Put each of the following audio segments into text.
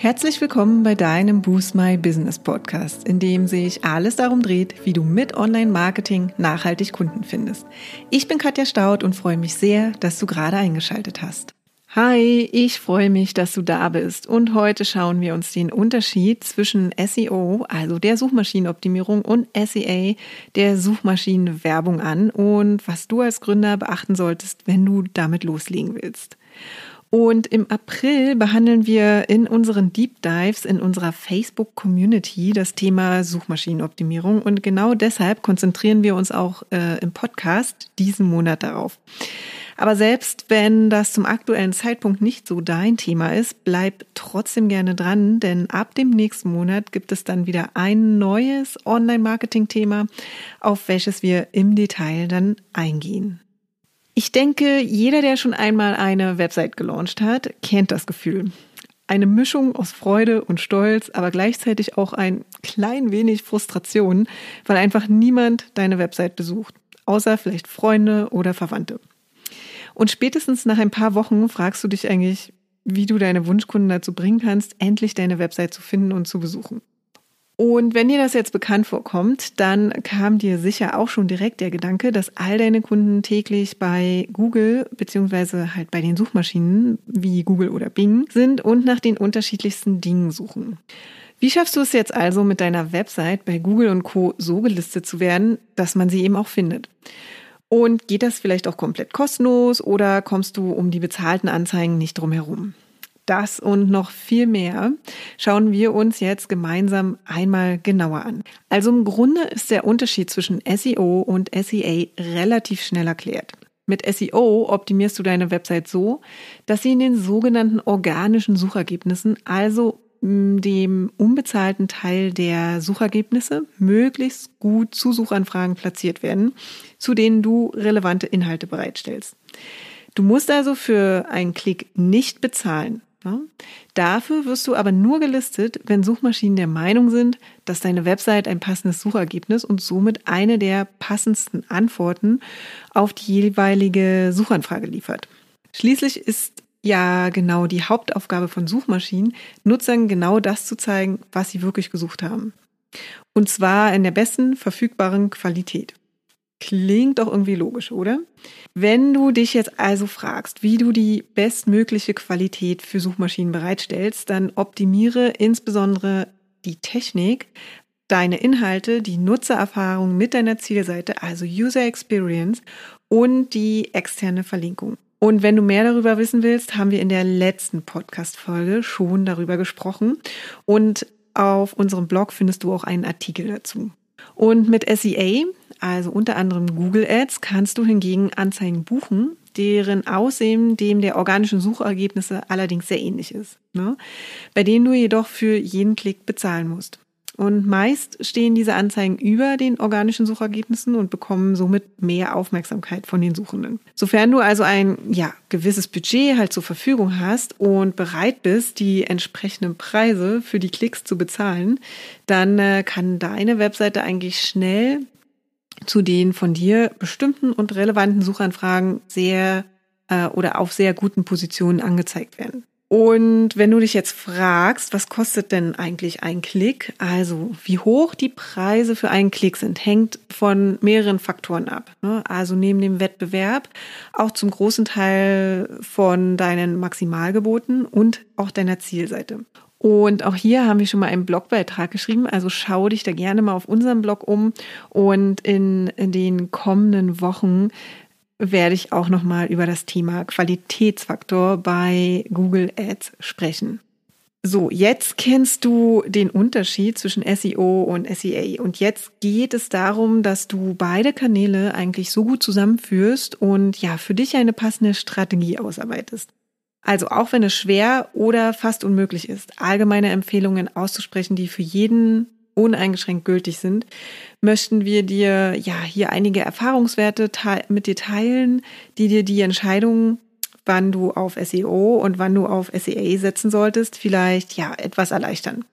Herzlich willkommen bei deinem Boost My Business Podcast, in dem sich alles darum dreht, wie du mit Online-Marketing nachhaltig Kunden findest. Ich bin Katja Staud und freue mich sehr, dass du gerade eingeschaltet hast. Hi, ich freue mich, dass du da bist und heute schauen wir uns den Unterschied zwischen SEO, also der Suchmaschinenoptimierung und SEA, der Suchmaschinenwerbung an und was du als Gründer beachten solltest, wenn du damit loslegen willst. Und im April behandeln wir in unseren Deep Dives in unserer Facebook Community das Thema Suchmaschinenoptimierung. Und genau deshalb konzentrieren wir uns auch äh, im Podcast diesen Monat darauf. Aber selbst wenn das zum aktuellen Zeitpunkt nicht so dein Thema ist, bleib trotzdem gerne dran, denn ab dem nächsten Monat gibt es dann wieder ein neues Online-Marketing-Thema, auf welches wir im Detail dann eingehen. Ich denke, jeder, der schon einmal eine Website gelauncht hat, kennt das Gefühl. Eine Mischung aus Freude und Stolz, aber gleichzeitig auch ein klein wenig Frustration, weil einfach niemand deine Website besucht, außer vielleicht Freunde oder Verwandte. Und spätestens nach ein paar Wochen fragst du dich eigentlich, wie du deine Wunschkunden dazu bringen kannst, endlich deine Website zu finden und zu besuchen. Und wenn dir das jetzt bekannt vorkommt, dann kam dir sicher auch schon direkt der Gedanke, dass all deine Kunden täglich bei Google beziehungsweise halt bei den Suchmaschinen wie Google oder Bing sind und nach den unterschiedlichsten Dingen suchen. Wie schaffst du es jetzt also mit deiner Website bei Google und Co so gelistet zu werden, dass man sie eben auch findet? Und geht das vielleicht auch komplett kostenlos oder kommst du um die bezahlten Anzeigen nicht drum herum? Das und noch viel mehr schauen wir uns jetzt gemeinsam einmal genauer an. Also im Grunde ist der Unterschied zwischen SEO und SEA relativ schnell erklärt. Mit SEO optimierst du deine Website so, dass sie in den sogenannten organischen Suchergebnissen, also dem unbezahlten Teil der Suchergebnisse, möglichst gut zu Suchanfragen platziert werden, zu denen du relevante Inhalte bereitstellst. Du musst also für einen Klick nicht bezahlen. Ne? Dafür wirst du aber nur gelistet, wenn Suchmaschinen der Meinung sind, dass deine Website ein passendes Suchergebnis und somit eine der passendsten Antworten auf die jeweilige Suchanfrage liefert. Schließlich ist ja genau die Hauptaufgabe von Suchmaschinen, Nutzern genau das zu zeigen, was sie wirklich gesucht haben. Und zwar in der besten verfügbaren Qualität. Klingt doch irgendwie logisch, oder? Wenn du dich jetzt also fragst, wie du die bestmögliche Qualität für Suchmaschinen bereitstellst, dann optimiere insbesondere die Technik, deine Inhalte, die Nutzererfahrung mit deiner Zielseite, also User Experience und die externe Verlinkung. Und wenn du mehr darüber wissen willst, haben wir in der letzten Podcast-Folge schon darüber gesprochen. Und auf unserem Blog findest du auch einen Artikel dazu. Und mit SEA, also unter anderem Google Ads, kannst du hingegen Anzeigen buchen, deren Aussehen dem der organischen Suchergebnisse allerdings sehr ähnlich ist, ne? bei denen du jedoch für jeden Klick bezahlen musst. Und meist stehen diese Anzeigen über den organischen Suchergebnissen und bekommen somit mehr Aufmerksamkeit von den Suchenden. Sofern du also ein ja, gewisses Budget halt zur Verfügung hast und bereit bist, die entsprechenden Preise für die Klicks zu bezahlen, dann äh, kann deine Webseite eigentlich schnell zu den von dir bestimmten und relevanten Suchanfragen sehr äh, oder auf sehr guten Positionen angezeigt werden. Und wenn du dich jetzt fragst, was kostet denn eigentlich ein Klick? Also, wie hoch die Preise für einen Klick sind, hängt von mehreren Faktoren ab. Ne? Also neben dem Wettbewerb auch zum großen Teil von deinen Maximalgeboten und auch deiner Zielseite. Und auch hier haben wir schon mal einen Blogbeitrag geschrieben. Also schau dich da gerne mal auf unserem Blog um. Und in, in den kommenden Wochen werde ich auch nochmal über das Thema Qualitätsfaktor bei Google Ads sprechen. So, jetzt kennst du den Unterschied zwischen SEO und SEA. Und jetzt geht es darum, dass du beide Kanäle eigentlich so gut zusammenführst und ja, für dich eine passende Strategie ausarbeitest. Also auch wenn es schwer oder fast unmöglich ist, allgemeine Empfehlungen auszusprechen, die für jeden uneingeschränkt gültig sind, möchten wir dir ja hier einige Erfahrungswerte mit dir teilen, die dir die Entscheidung, wann du auf SEO und wann du auf SEA setzen solltest, vielleicht ja etwas erleichtern.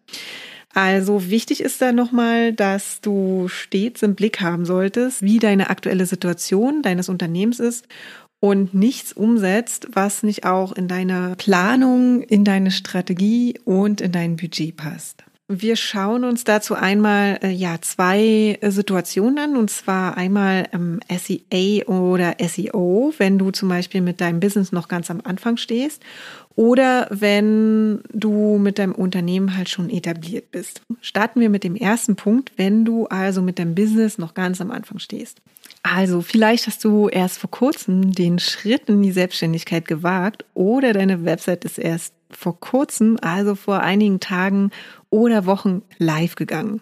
Also wichtig ist da nochmal, dass du stets im Blick haben solltest, wie deine aktuelle Situation deines Unternehmens ist und nichts umsetzt, was nicht auch in deine Planung, in deine Strategie und in dein Budget passt. Wir schauen uns dazu einmal äh, ja zwei Situationen an und zwar einmal ähm, SEA oder SEO, wenn du zum Beispiel mit deinem Business noch ganz am Anfang stehst oder wenn du mit deinem Unternehmen halt schon etabliert bist. Starten wir mit dem ersten Punkt, wenn du also mit deinem Business noch ganz am Anfang stehst. Also vielleicht hast du erst vor kurzem den Schritt in die Selbstständigkeit gewagt oder deine Website ist erst vor kurzem, also vor einigen Tagen oder Wochen live gegangen.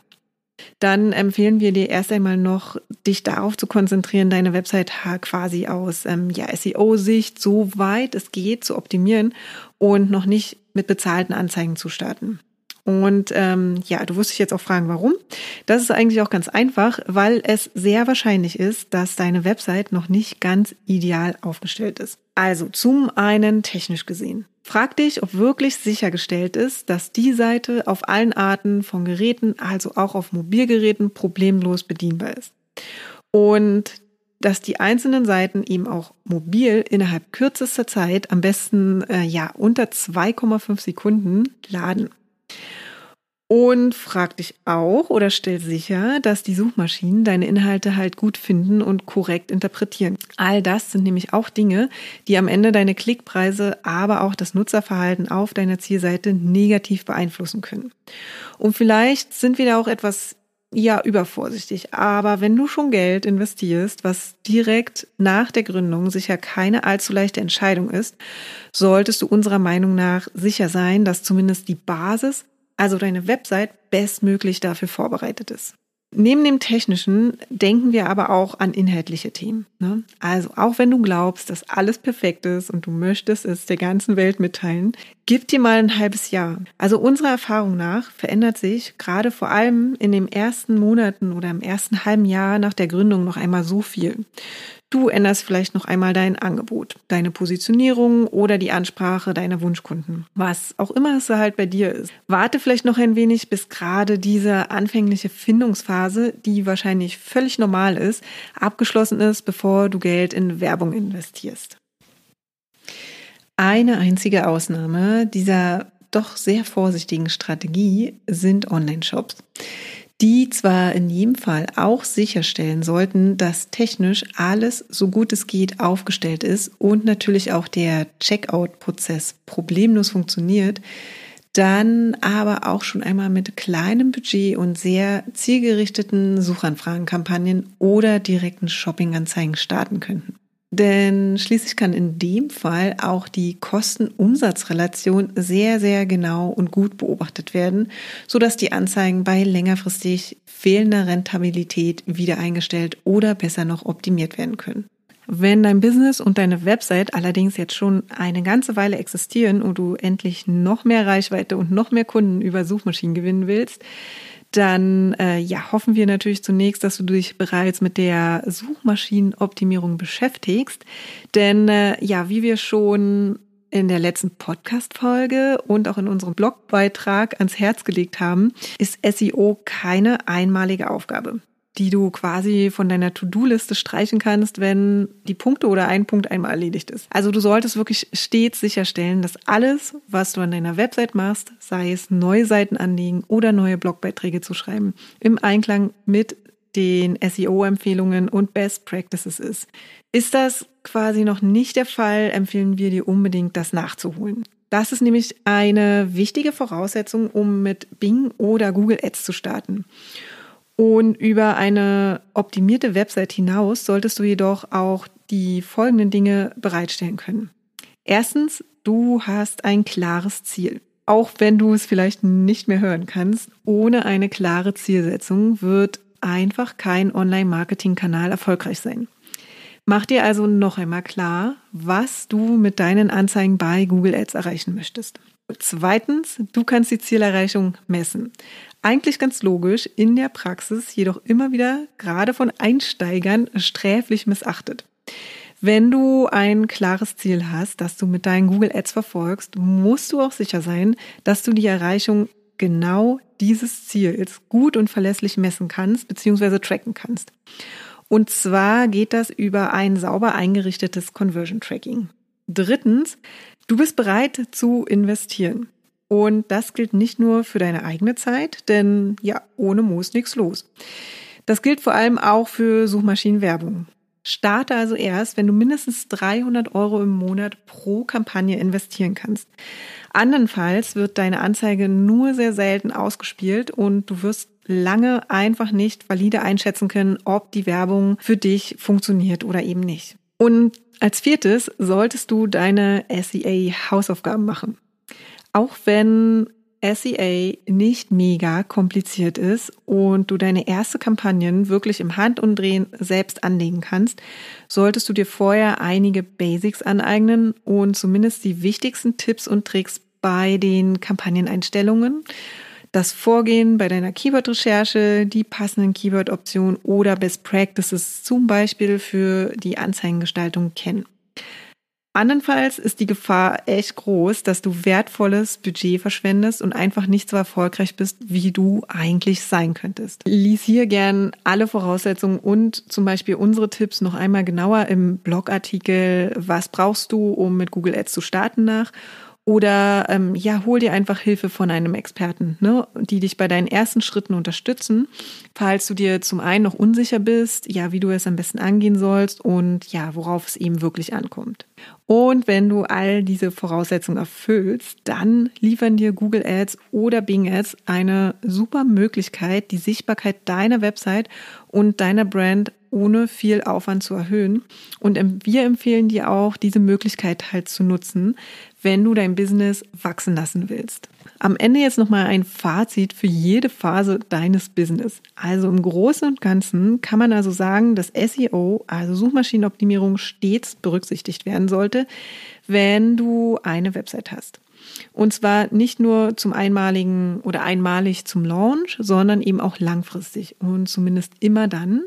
Dann empfehlen wir dir erst einmal noch, dich darauf zu konzentrieren, deine Website quasi aus ähm, ja, SEO-Sicht so weit es geht zu optimieren und noch nicht mit bezahlten Anzeigen zu starten. Und ähm, ja, du wirst dich jetzt auch fragen, warum. Das ist eigentlich auch ganz einfach, weil es sehr wahrscheinlich ist, dass deine Website noch nicht ganz ideal aufgestellt ist. Also zum einen technisch gesehen. Frag dich, ob wirklich sichergestellt ist, dass die Seite auf allen Arten von Geräten, also auch auf Mobilgeräten, problemlos bedienbar ist. Und dass die einzelnen Seiten eben auch mobil innerhalb kürzester Zeit, am besten äh, ja unter 2,5 Sekunden laden. Und frag dich auch oder stell sicher, dass die Suchmaschinen deine Inhalte halt gut finden und korrekt interpretieren. All das sind nämlich auch Dinge, die am Ende deine Klickpreise, aber auch das Nutzerverhalten auf deiner Zielseite negativ beeinflussen können. Und vielleicht sind wir da auch etwas ja, übervorsichtig. Aber wenn du schon Geld investierst, was direkt nach der Gründung sicher keine allzu leichte Entscheidung ist, solltest du unserer Meinung nach sicher sein, dass zumindest die Basis also deine Website bestmöglich dafür vorbereitet ist. Neben dem Technischen denken wir aber auch an inhaltliche Themen. Ne? Also auch wenn du glaubst, dass alles perfekt ist und du möchtest es der ganzen Welt mitteilen, gib dir mal ein halbes Jahr. Also unserer Erfahrung nach verändert sich gerade vor allem in den ersten Monaten oder im ersten halben Jahr nach der Gründung noch einmal so viel. Du änderst vielleicht noch einmal dein Angebot, deine Positionierung oder die Ansprache deiner Wunschkunden. Was auch immer es halt bei dir ist. Warte vielleicht noch ein wenig, bis gerade diese anfängliche Findungsphase, die wahrscheinlich völlig normal ist, abgeschlossen ist, bevor du Geld in Werbung investierst. Eine einzige Ausnahme dieser doch sehr vorsichtigen Strategie sind Online-Shops die zwar in jedem Fall auch sicherstellen sollten, dass technisch alles so gut es geht aufgestellt ist und natürlich auch der Checkout-Prozess problemlos funktioniert, dann aber auch schon einmal mit kleinem Budget und sehr zielgerichteten Suchanfragenkampagnen oder direkten Shoppinganzeigen starten könnten. Denn schließlich kann in dem Fall auch die Kosten-Umsatz-Relation sehr, sehr genau und gut beobachtet werden, so dass die Anzeigen bei längerfristig fehlender Rentabilität wieder eingestellt oder besser noch optimiert werden können. Wenn dein Business und deine Website allerdings jetzt schon eine ganze Weile existieren und du endlich noch mehr Reichweite und noch mehr Kunden über Suchmaschinen gewinnen willst, dann äh, ja, hoffen wir natürlich zunächst, dass du dich bereits mit der Suchmaschinenoptimierung beschäftigst. Denn äh, ja, wie wir schon in der letzten Podcast-Folge und auch in unserem Blogbeitrag ans Herz gelegt haben, ist SEO keine einmalige Aufgabe die du quasi von deiner To-Do-Liste streichen kannst, wenn die Punkte oder ein Punkt einmal erledigt ist. Also du solltest wirklich stets sicherstellen, dass alles, was du an deiner Website machst, sei es neue Seiten anlegen oder neue Blogbeiträge zu schreiben, im Einklang mit den SEO-Empfehlungen und Best Practices ist. Ist das quasi noch nicht der Fall, empfehlen wir dir unbedingt, das nachzuholen. Das ist nämlich eine wichtige Voraussetzung, um mit Bing oder Google Ads zu starten. Und über eine optimierte Website hinaus solltest du jedoch auch die folgenden Dinge bereitstellen können. Erstens, du hast ein klares Ziel. Auch wenn du es vielleicht nicht mehr hören kannst, ohne eine klare Zielsetzung wird einfach kein Online-Marketing-Kanal erfolgreich sein. Mach dir also noch einmal klar, was du mit deinen Anzeigen bei Google Ads erreichen möchtest. Zweitens, du kannst die Zielerreichung messen. Eigentlich ganz logisch, in der Praxis jedoch immer wieder gerade von Einsteigern sträflich missachtet. Wenn du ein klares Ziel hast, das du mit deinen Google Ads verfolgst, musst du auch sicher sein, dass du die Erreichung genau dieses Ziels gut und verlässlich messen kannst bzw. tracken kannst. Und zwar geht das über ein sauber eingerichtetes Conversion Tracking. Drittens, du bist bereit zu investieren. Und das gilt nicht nur für deine eigene Zeit, denn ja, ohne Moos nichts los. Das gilt vor allem auch für Suchmaschinenwerbung. Starte also erst, wenn du mindestens 300 Euro im Monat pro Kampagne investieren kannst. Andernfalls wird deine Anzeige nur sehr selten ausgespielt und du wirst lange einfach nicht valide einschätzen können, ob die Werbung für dich funktioniert oder eben nicht. Und als viertes solltest du deine SEA-Hausaufgaben machen. Auch wenn SEA nicht mega kompliziert ist und du deine erste Kampagnen wirklich im Handumdrehen selbst anlegen kannst, solltest du dir vorher einige Basics aneignen und zumindest die wichtigsten Tipps und Tricks bei den Kampagneneinstellungen, das Vorgehen bei deiner Keyword-Recherche, die passenden Keyword-Optionen oder Best Practices zum Beispiel für die Anzeigengestaltung kennen. Andernfalls ist die Gefahr echt groß, dass du wertvolles Budget verschwendest und einfach nicht so erfolgreich bist, wie du eigentlich sein könntest. Lies hier gern alle Voraussetzungen und zum Beispiel unsere Tipps noch einmal genauer im Blogartikel Was brauchst du, um mit Google Ads zu starten nach oder ähm, ja, hol dir einfach Hilfe von einem Experten, ne, die dich bei deinen ersten Schritten unterstützen, falls du dir zum einen noch unsicher bist, ja, wie du es am besten angehen sollst und ja, worauf es eben wirklich ankommt. Und wenn du all diese Voraussetzungen erfüllst, dann liefern dir Google Ads oder Bing Ads eine super Möglichkeit, die Sichtbarkeit deiner Website und deiner Brand ohne viel Aufwand zu erhöhen. Und wir empfehlen dir auch, diese Möglichkeit halt zu nutzen, wenn du dein Business wachsen lassen willst. Am Ende jetzt nochmal ein Fazit für jede Phase deines Business. Also im Großen und Ganzen kann man also sagen, dass SEO, also Suchmaschinenoptimierung, stets berücksichtigt werden sollte, wenn du eine Website hast. Und zwar nicht nur zum einmaligen oder einmalig zum Launch, sondern eben auch langfristig und zumindest immer dann,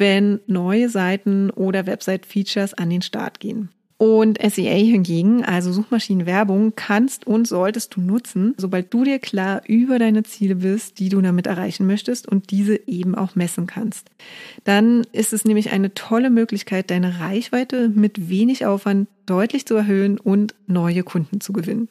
wenn neue Seiten oder Website-Features an den Start gehen. Und SEA hingegen, also Suchmaschinenwerbung, kannst und solltest du nutzen, sobald du dir klar über deine Ziele bist, die du damit erreichen möchtest und diese eben auch messen kannst. Dann ist es nämlich eine tolle Möglichkeit, deine Reichweite mit wenig Aufwand deutlich zu erhöhen und neue Kunden zu gewinnen.